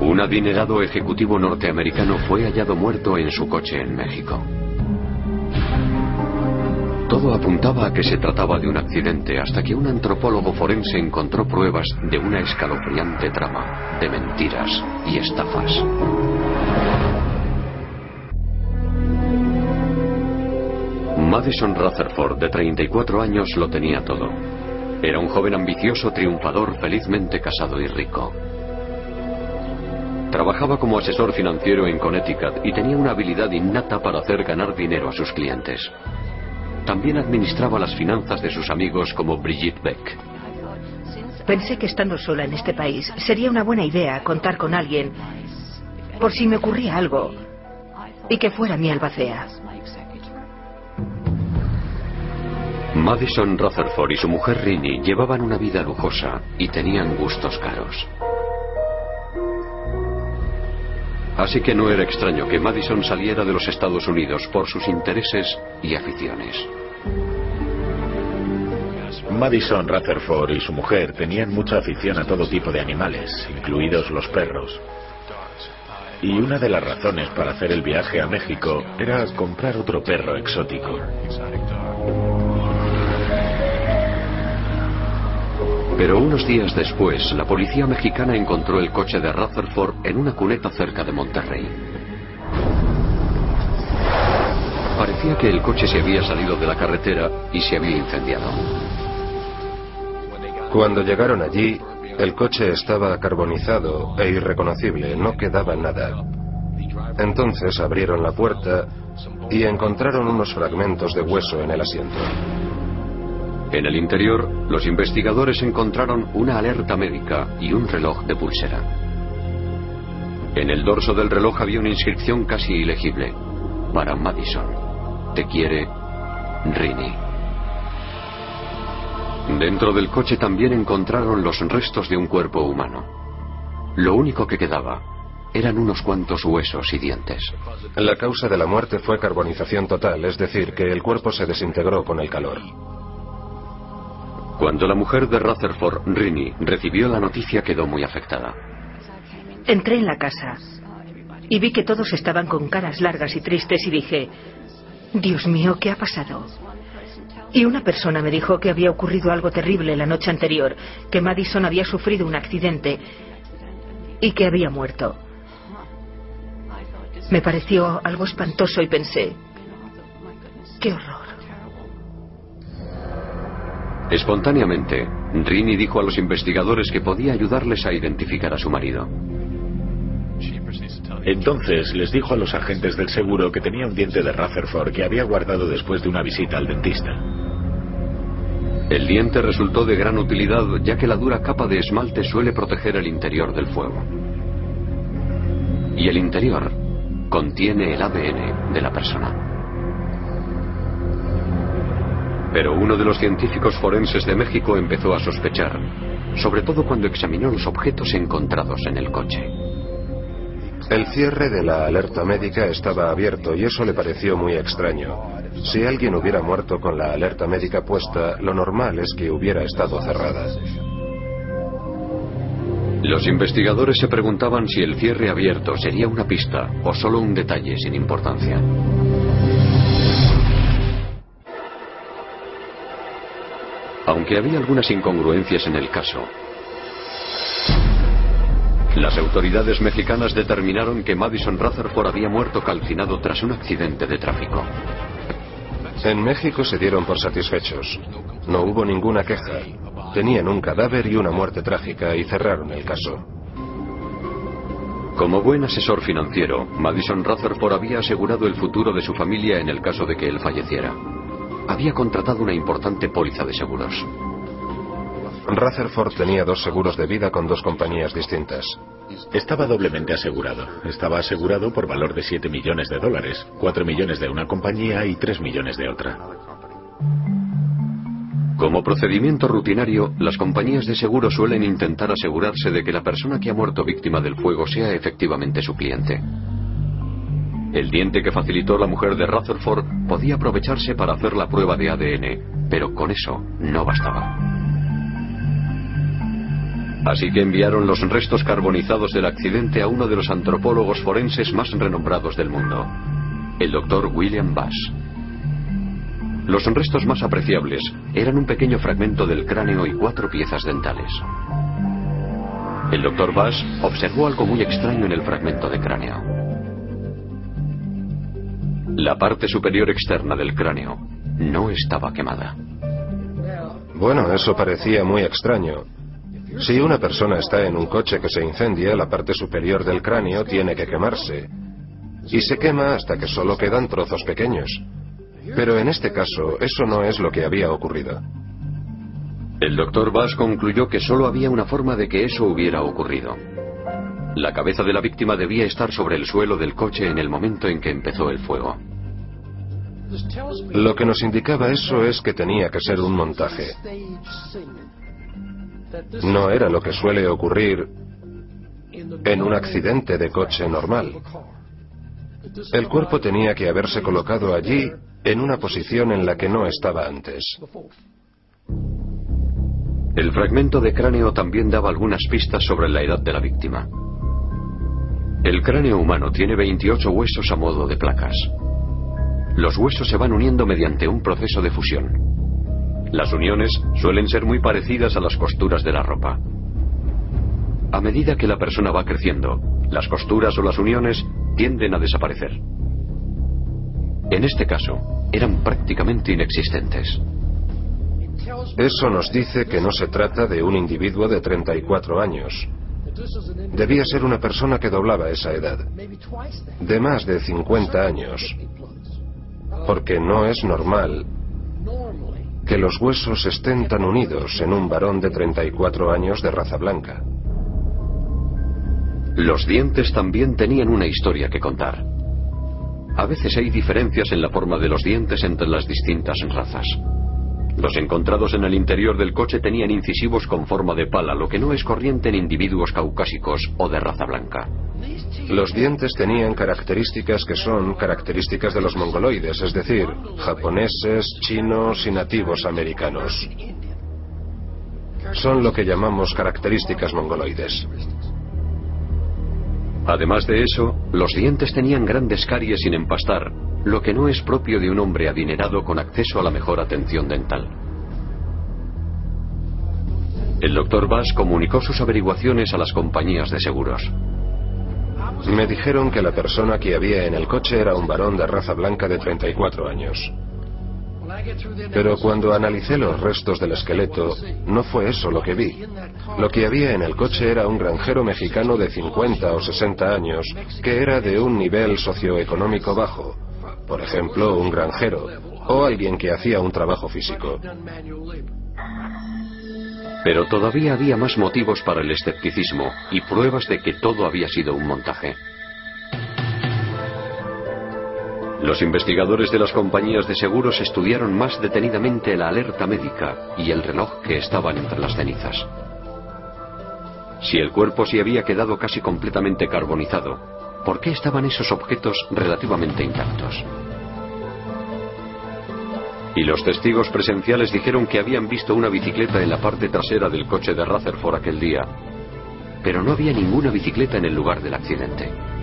Un adinerado ejecutivo norteamericano fue hallado muerto en su coche en México. Todo apuntaba a que se trataba de un accidente hasta que un antropólogo forense encontró pruebas de una escalofriante trama de mentiras y estafas. Madison Rutherford, de 34 años, lo tenía todo. Era un joven ambicioso, triunfador, felizmente casado y rico. Trabajaba como asesor financiero en Connecticut y tenía una habilidad innata para hacer ganar dinero a sus clientes. También administraba las finanzas de sus amigos como Brigitte Beck. Pensé que estando sola en este país sería una buena idea contar con alguien por si me ocurría algo y que fuera mi albacea. Madison Rutherford y su mujer Rinnie llevaban una vida lujosa y tenían gustos caros. Así que no era extraño que Madison saliera de los Estados Unidos por sus intereses y aficiones. Madison Rutherford y su mujer tenían mucha afición a todo tipo de animales, incluidos los perros. Y una de las razones para hacer el viaje a México era comprar otro perro exótico. Pero unos días después, la policía mexicana encontró el coche de Rutherford en una cuneta cerca de Monterrey. Parecía que el coche se había salido de la carretera y se había incendiado. Cuando llegaron allí, el coche estaba carbonizado e irreconocible, no quedaba nada. Entonces abrieron la puerta y encontraron unos fragmentos de hueso en el asiento. En el interior, los investigadores encontraron una alerta médica y un reloj de pulsera. En el dorso del reloj había una inscripción casi ilegible. Para Madison. Te quiere Rini. Dentro del coche también encontraron los restos de un cuerpo humano. Lo único que quedaba eran unos cuantos huesos y dientes. La causa de la muerte fue carbonización total, es decir, que el cuerpo se desintegró con el calor. Cuando la mujer de Rutherford, Rini, recibió la noticia quedó muy afectada. Entré en la casa y vi que todos estaban con caras largas y tristes y dije, Dios mío, ¿qué ha pasado? Y una persona me dijo que había ocurrido algo terrible la noche anterior, que Madison había sufrido un accidente y que había muerto. Me pareció algo espantoso y pensé, qué horror. Espontáneamente, Rini dijo a los investigadores que podía ayudarles a identificar a su marido. Entonces les dijo a los agentes del seguro que tenía un diente de Rutherford que había guardado después de una visita al dentista. El diente resultó de gran utilidad ya que la dura capa de esmalte suele proteger el interior del fuego. Y el interior contiene el ADN de la persona. Pero uno de los científicos forenses de México empezó a sospechar, sobre todo cuando examinó los objetos encontrados en el coche. El cierre de la alerta médica estaba abierto y eso le pareció muy extraño. Si alguien hubiera muerto con la alerta médica puesta, lo normal es que hubiera estado cerrada. Los investigadores se preguntaban si el cierre abierto sería una pista o solo un detalle sin importancia. Aunque había algunas incongruencias en el caso, las autoridades mexicanas determinaron que Madison Rutherford había muerto calcinado tras un accidente de tráfico. En México se dieron por satisfechos. No hubo ninguna queja. Tenían un cadáver y una muerte trágica y cerraron el caso. Como buen asesor financiero, Madison Rutherford había asegurado el futuro de su familia en el caso de que él falleciera había contratado una importante póliza de seguros. Rutherford tenía dos seguros de vida con dos compañías distintas. Estaba doblemente asegurado. Estaba asegurado por valor de 7 millones de dólares, 4 millones de una compañía y 3 millones de otra. Como procedimiento rutinario, las compañías de seguro suelen intentar asegurarse de que la persona que ha muerto víctima del fuego sea efectivamente su cliente. El diente que facilitó la mujer de Rutherford podía aprovecharse para hacer la prueba de ADN, pero con eso no bastaba. Así que enviaron los restos carbonizados del accidente a uno de los antropólogos forenses más renombrados del mundo, el doctor William Bass. Los restos más apreciables eran un pequeño fragmento del cráneo y cuatro piezas dentales. El doctor Bass observó algo muy extraño en el fragmento de cráneo. La parte superior externa del cráneo no estaba quemada. Bueno, eso parecía muy extraño. Si una persona está en un coche que se incendia, la parte superior del cráneo tiene que quemarse. Y se quema hasta que solo quedan trozos pequeños. Pero en este caso, eso no es lo que había ocurrido. El doctor Bass concluyó que solo había una forma de que eso hubiera ocurrido. La cabeza de la víctima debía estar sobre el suelo del coche en el momento en que empezó el fuego. Lo que nos indicaba eso es que tenía que ser un montaje. No era lo que suele ocurrir en un accidente de coche normal. El cuerpo tenía que haberse colocado allí en una posición en la que no estaba antes. El fragmento de cráneo también daba algunas pistas sobre la edad de la víctima. El cráneo humano tiene 28 huesos a modo de placas. Los huesos se van uniendo mediante un proceso de fusión. Las uniones suelen ser muy parecidas a las costuras de la ropa. A medida que la persona va creciendo, las costuras o las uniones tienden a desaparecer. En este caso, eran prácticamente inexistentes. Eso nos dice que no se trata de un individuo de 34 años. Debía ser una persona que doblaba esa edad, de más de 50 años, porque no es normal que los huesos estén tan unidos en un varón de 34 años de raza blanca. Los dientes también tenían una historia que contar. A veces hay diferencias en la forma de los dientes entre las distintas razas. Los encontrados en el interior del coche tenían incisivos con forma de pala, lo que no es corriente en individuos caucásicos o de raza blanca. Los dientes tenían características que son características de los mongoloides, es decir, japoneses, chinos y nativos americanos. Son lo que llamamos características mongoloides. Además de eso, los dientes tenían grandes caries sin empastar, lo que no es propio de un hombre adinerado con acceso a la mejor atención dental. El doctor Bass comunicó sus averiguaciones a las compañías de seguros. Me dijeron que la persona que había en el coche era un varón de raza blanca de 34 años. Pero cuando analicé los restos del esqueleto, no fue eso lo que vi. Lo que había en el coche era un granjero mexicano de 50 o 60 años, que era de un nivel socioeconómico bajo, por ejemplo, un granjero o alguien que hacía un trabajo físico. Pero todavía había más motivos para el escepticismo y pruebas de que todo había sido un montaje. Los investigadores de las compañías de seguros estudiaron más detenidamente la alerta médica y el reloj que estaban entre las cenizas. Si el cuerpo se había quedado casi completamente carbonizado, ¿por qué estaban esos objetos relativamente intactos? Y los testigos presenciales dijeron que habían visto una bicicleta en la parte trasera del coche de Rutherford aquel día, pero no había ninguna bicicleta en el lugar del accidente.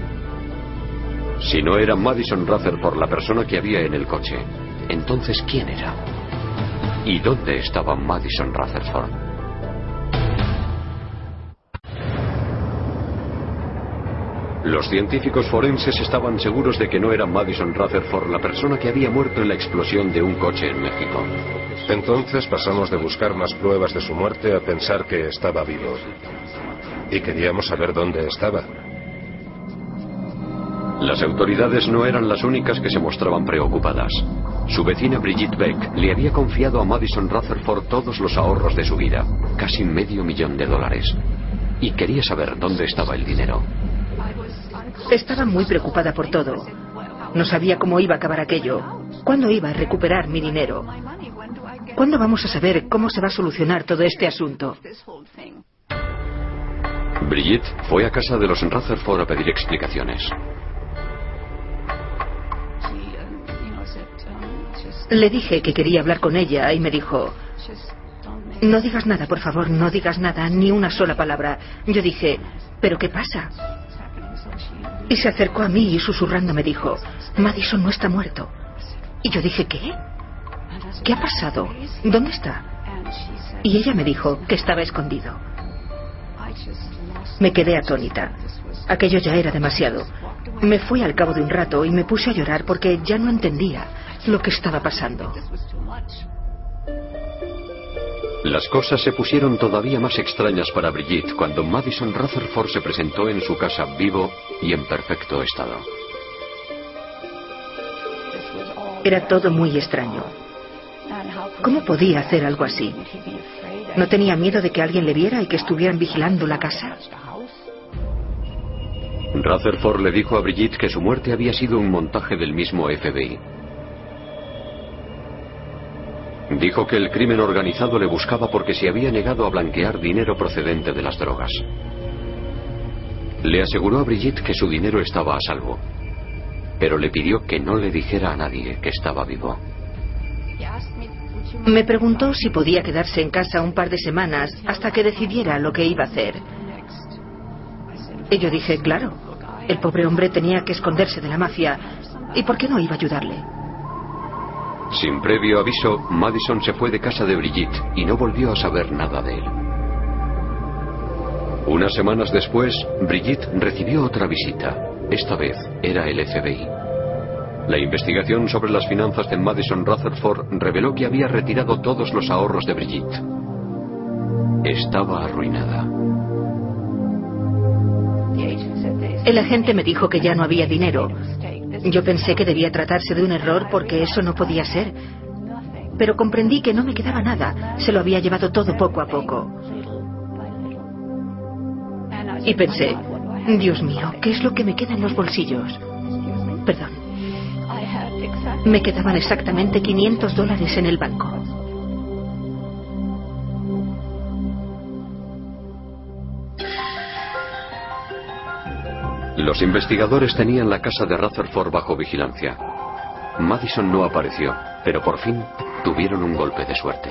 Si no era Madison Rutherford la persona que había en el coche, entonces ¿quién era? ¿Y dónde estaba Madison Rutherford? Los científicos forenses estaban seguros de que no era Madison Rutherford la persona que había muerto en la explosión de un coche en México. Entonces pasamos de buscar más pruebas de su muerte a pensar que estaba vivo. Y queríamos saber dónde estaba. Las autoridades no eran las únicas que se mostraban preocupadas. Su vecina Brigitte Beck le había confiado a Madison Rutherford todos los ahorros de su vida, casi medio millón de dólares. Y quería saber dónde estaba el dinero. Estaba muy preocupada por todo. No sabía cómo iba a acabar aquello. ¿Cuándo iba a recuperar mi dinero? ¿Cuándo vamos a saber cómo se va a solucionar todo este asunto? Brigitte fue a casa de los Rutherford a pedir explicaciones. Le dije que quería hablar con ella y me dijo, No digas nada, por favor, no digas nada, ni una sola palabra. Yo dije, ¿pero qué pasa? Y se acercó a mí y susurrando me dijo, Madison no está muerto. Y yo dije, ¿qué? ¿Qué ha pasado? ¿Dónde está? Y ella me dijo que estaba escondido. Me quedé atónita. Aquello ya era demasiado. Me fui al cabo de un rato y me puse a llorar porque ya no entendía lo que estaba pasando. Las cosas se pusieron todavía más extrañas para Brigitte cuando Madison Rutherford se presentó en su casa vivo y en perfecto estado. Era todo muy extraño. ¿Cómo podía hacer algo así? ¿No tenía miedo de que alguien le viera y que estuvieran vigilando la casa? Rutherford le dijo a Brigitte que su muerte había sido un montaje del mismo FBI. Dijo que el crimen organizado le buscaba porque se había negado a blanquear dinero procedente de las drogas. Le aseguró a Brigitte que su dinero estaba a salvo, pero le pidió que no le dijera a nadie que estaba vivo. Me preguntó si podía quedarse en casa un par de semanas hasta que decidiera lo que iba a hacer. Y yo dije, claro, el pobre hombre tenía que esconderse de la mafia. ¿Y por qué no iba a ayudarle? Sin previo aviso, Madison se fue de casa de Brigitte y no volvió a saber nada de él. Unas semanas después, Brigitte recibió otra visita. Esta vez era el FBI. La investigación sobre las finanzas de Madison Rutherford reveló que había retirado todos los ahorros de Brigitte. Estaba arruinada. El agente me dijo que ya no había dinero. Yo pensé que debía tratarse de un error porque eso no podía ser. Pero comprendí que no me quedaba nada. Se lo había llevado todo poco a poco. Y pensé, Dios mío, ¿qué es lo que me queda en los bolsillos? Perdón. Me quedaban exactamente 500 dólares en el banco. Los investigadores tenían la casa de Rutherford bajo vigilancia. Madison no apareció, pero por fin tuvieron un golpe de suerte.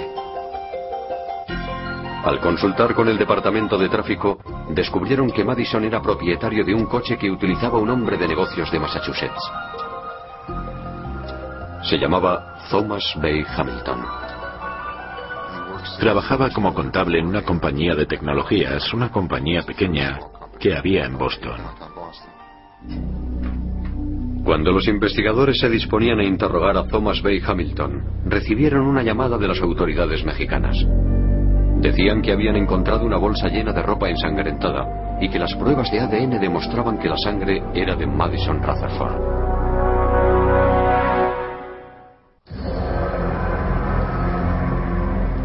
Al consultar con el departamento de tráfico, descubrieron que Madison era propietario de un coche que utilizaba un hombre de negocios de Massachusetts. Se llamaba Thomas Bay Hamilton. Trabajaba como contable en una compañía de tecnologías, una compañía pequeña que había en Boston. Cuando los investigadores se disponían a interrogar a Thomas Bay Hamilton, recibieron una llamada de las autoridades mexicanas. Decían que habían encontrado una bolsa llena de ropa ensangrentada y que las pruebas de ADN demostraban que la sangre era de Madison Rutherford.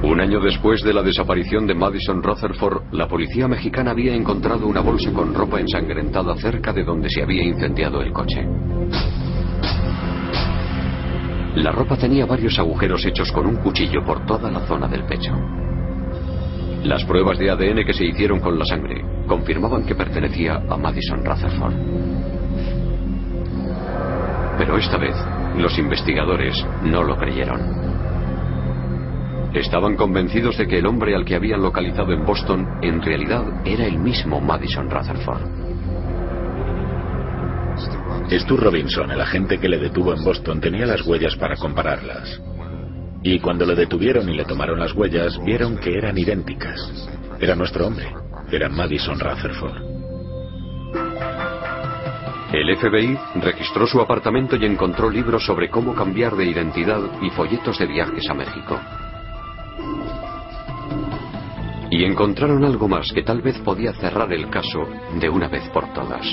Un año después de la desaparición de Madison Rutherford, la policía mexicana había encontrado una bolsa con ropa ensangrentada cerca de donde se había incendiado el coche. La ropa tenía varios agujeros hechos con un cuchillo por toda la zona del pecho. Las pruebas de ADN que se hicieron con la sangre confirmaban que pertenecía a Madison Rutherford. Pero esta vez, los investigadores no lo creyeron. Estaban convencidos de que el hombre al que habían localizado en Boston en realidad era el mismo Madison Rutherford. Stu Robinson, el agente que le detuvo en Boston, tenía las huellas para compararlas. Y cuando le detuvieron y le tomaron las huellas, vieron que eran idénticas. Era nuestro hombre. Era Madison Rutherford. El FBI registró su apartamento y encontró libros sobre cómo cambiar de identidad y folletos de viajes a México. Y encontraron algo más que tal vez podía cerrar el caso de una vez por todas.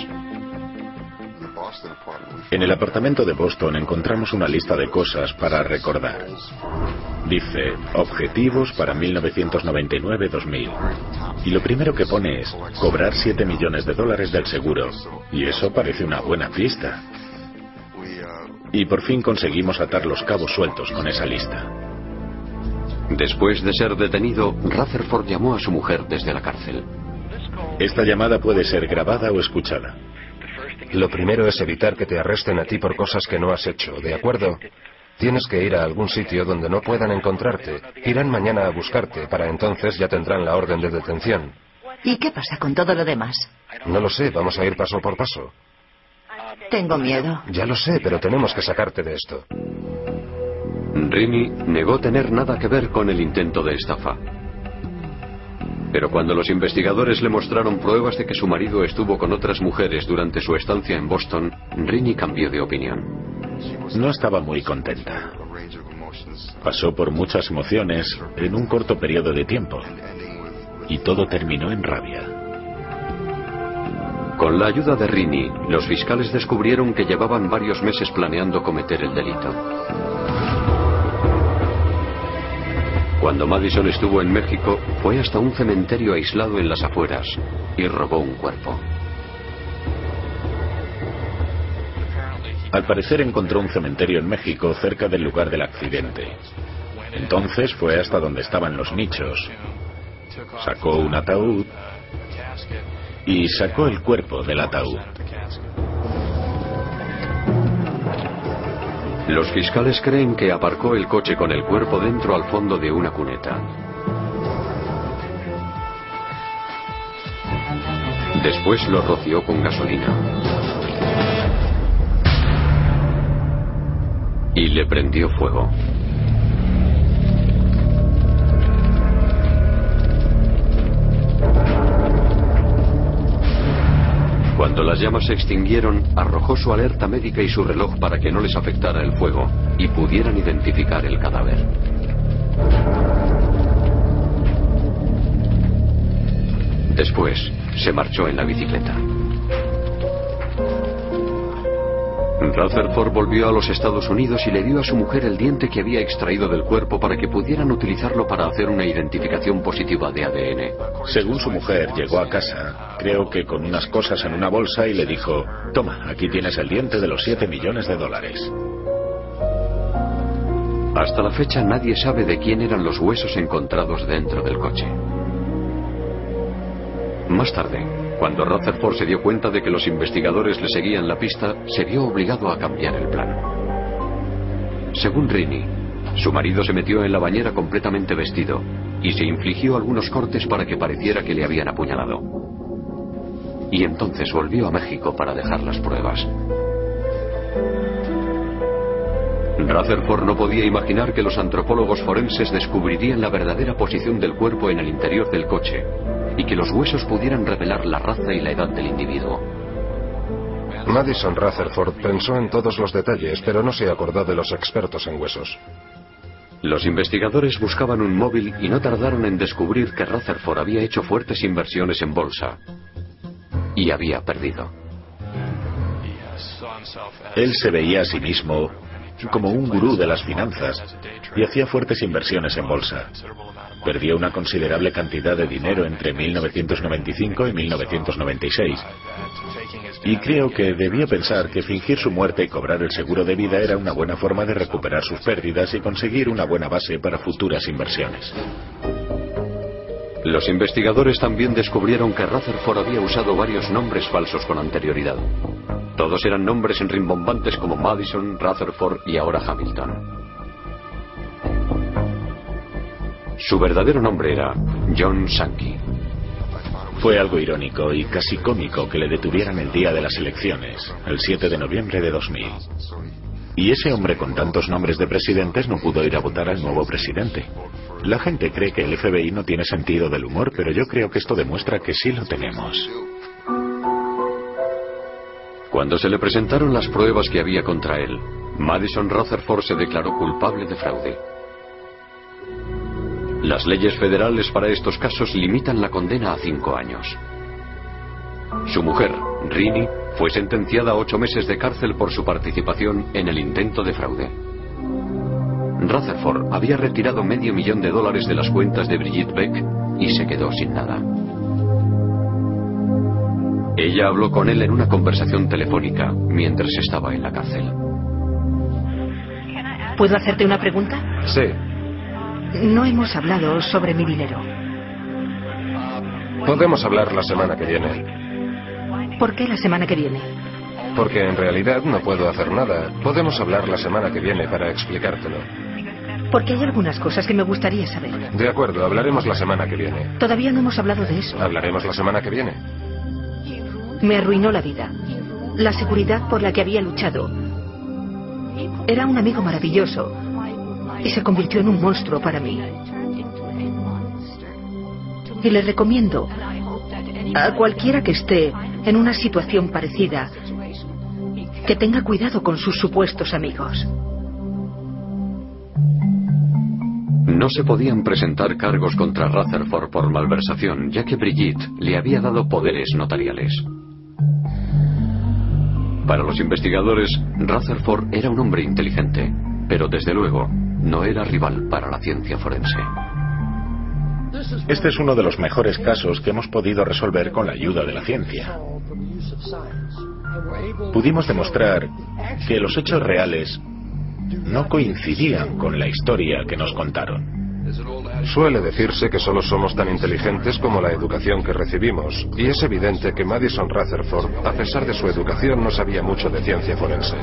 En el apartamento de Boston encontramos una lista de cosas para recordar. Dice, objetivos para 1999-2000. Y lo primero que pone es, cobrar 7 millones de dólares del seguro. Y eso parece una buena pista. Y por fin conseguimos atar los cabos sueltos con esa lista. Después de ser detenido, Rutherford llamó a su mujer desde la cárcel. Esta llamada puede ser grabada o escuchada. Lo primero es evitar que te arresten a ti por cosas que no has hecho, ¿de acuerdo? Tienes que ir a algún sitio donde no puedan encontrarte. Irán mañana a buscarte. Para entonces ya tendrán la orden de detención. ¿Y qué pasa con todo lo demás? No lo sé. Vamos a ir paso por paso. Tengo miedo. Ya lo sé, pero tenemos que sacarte de esto. Rini negó tener nada que ver con el intento de estafa. Pero cuando los investigadores le mostraron pruebas de que su marido estuvo con otras mujeres durante su estancia en Boston, Rini cambió de opinión. No estaba muy contenta. Pasó por muchas emociones en un corto periodo de tiempo. Y todo terminó en rabia. Con la ayuda de Rini, los fiscales descubrieron que llevaban varios meses planeando cometer el delito. Cuando Madison estuvo en México, fue hasta un cementerio aislado en las afueras y robó un cuerpo. Al parecer encontró un cementerio en México cerca del lugar del accidente. Entonces fue hasta donde estaban los nichos. Sacó un ataúd y sacó el cuerpo del ataúd. Los fiscales creen que aparcó el coche con el cuerpo dentro al fondo de una cuneta. Después lo roció con gasolina. y le prendió fuego. Cuando las llamas se extinguieron, arrojó su alerta médica y su reloj para que no les afectara el fuego y pudieran identificar el cadáver. Después, se marchó en la bicicleta. Rutherford volvió a los Estados Unidos y le dio a su mujer el diente que había extraído del cuerpo para que pudieran utilizarlo para hacer una identificación positiva de ADN. Según su mujer, llegó a casa, creo que con unas cosas en una bolsa y le dijo, toma, aquí tienes el diente de los 7 millones de dólares. Hasta la fecha nadie sabe de quién eran los huesos encontrados dentro del coche. Más tarde, cuando Rutherford se dio cuenta de que los investigadores le seguían la pista, se vio obligado a cambiar el plan. Según Rini, su marido se metió en la bañera completamente vestido y se infligió algunos cortes para que pareciera que le habían apuñalado. Y entonces volvió a México para dejar las pruebas. Rutherford no podía imaginar que los antropólogos forenses descubrirían la verdadera posición del cuerpo en el interior del coche y que los huesos pudieran revelar la raza y la edad del individuo. Madison Rutherford pensó en todos los detalles, pero no se acordó de los expertos en huesos. Los investigadores buscaban un móvil y no tardaron en descubrir que Rutherford había hecho fuertes inversiones en bolsa y había perdido. Él se veía a sí mismo como un gurú de las finanzas y hacía fuertes inversiones en bolsa. Perdió una considerable cantidad de dinero entre 1995 y 1996. Y creo que debía pensar que fingir su muerte y cobrar el seguro de vida era una buena forma de recuperar sus pérdidas y conseguir una buena base para futuras inversiones. Los investigadores también descubrieron que Rutherford había usado varios nombres falsos con anterioridad. Todos eran nombres rimbombantes como Madison, Rutherford y ahora Hamilton. Su verdadero nombre era John Sankey. Fue algo irónico y casi cómico que le detuvieran el día de las elecciones, el 7 de noviembre de 2000. Y ese hombre con tantos nombres de presidentes no pudo ir a votar al nuevo presidente. La gente cree que el FBI no tiene sentido del humor, pero yo creo que esto demuestra que sí lo tenemos. Cuando se le presentaron las pruebas que había contra él, Madison Rutherford se declaró culpable de fraude. Las leyes federales para estos casos limitan la condena a cinco años. Su mujer, Rini, fue sentenciada a ocho meses de cárcel por su participación en el intento de fraude. Rutherford había retirado medio millón de dólares de las cuentas de Brigitte Beck y se quedó sin nada. Ella habló con él en una conversación telefónica mientras estaba en la cárcel. ¿Puedo hacerte una pregunta? Sí. No hemos hablado sobre mi dinero. Podemos hablar la semana que viene. ¿Por qué la semana que viene? Porque en realidad no puedo hacer nada. Podemos hablar la semana que viene para explicártelo. Porque hay algunas cosas que me gustaría saber. De acuerdo, hablaremos la semana que viene. Todavía no hemos hablado de eso. Hablaremos la semana que viene. Me arruinó la vida. La seguridad por la que había luchado. Era un amigo maravilloso y se convirtió en un monstruo para mí. Y le recomiendo a cualquiera que esté en una situación parecida que tenga cuidado con sus supuestos amigos. No se podían presentar cargos contra Rutherford por malversación, ya que Brigitte le había dado poderes notariales. Para los investigadores, Rutherford era un hombre inteligente, pero desde luego no era rival para la ciencia forense. Este es uno de los mejores casos que hemos podido resolver con la ayuda de la ciencia. Pudimos demostrar que los hechos reales no coincidían con la historia que nos contaron. Suele decirse que solo somos tan inteligentes como la educación que recibimos, y es evidente que Madison Rutherford, a pesar de su educación, no sabía mucho de ciencia forense.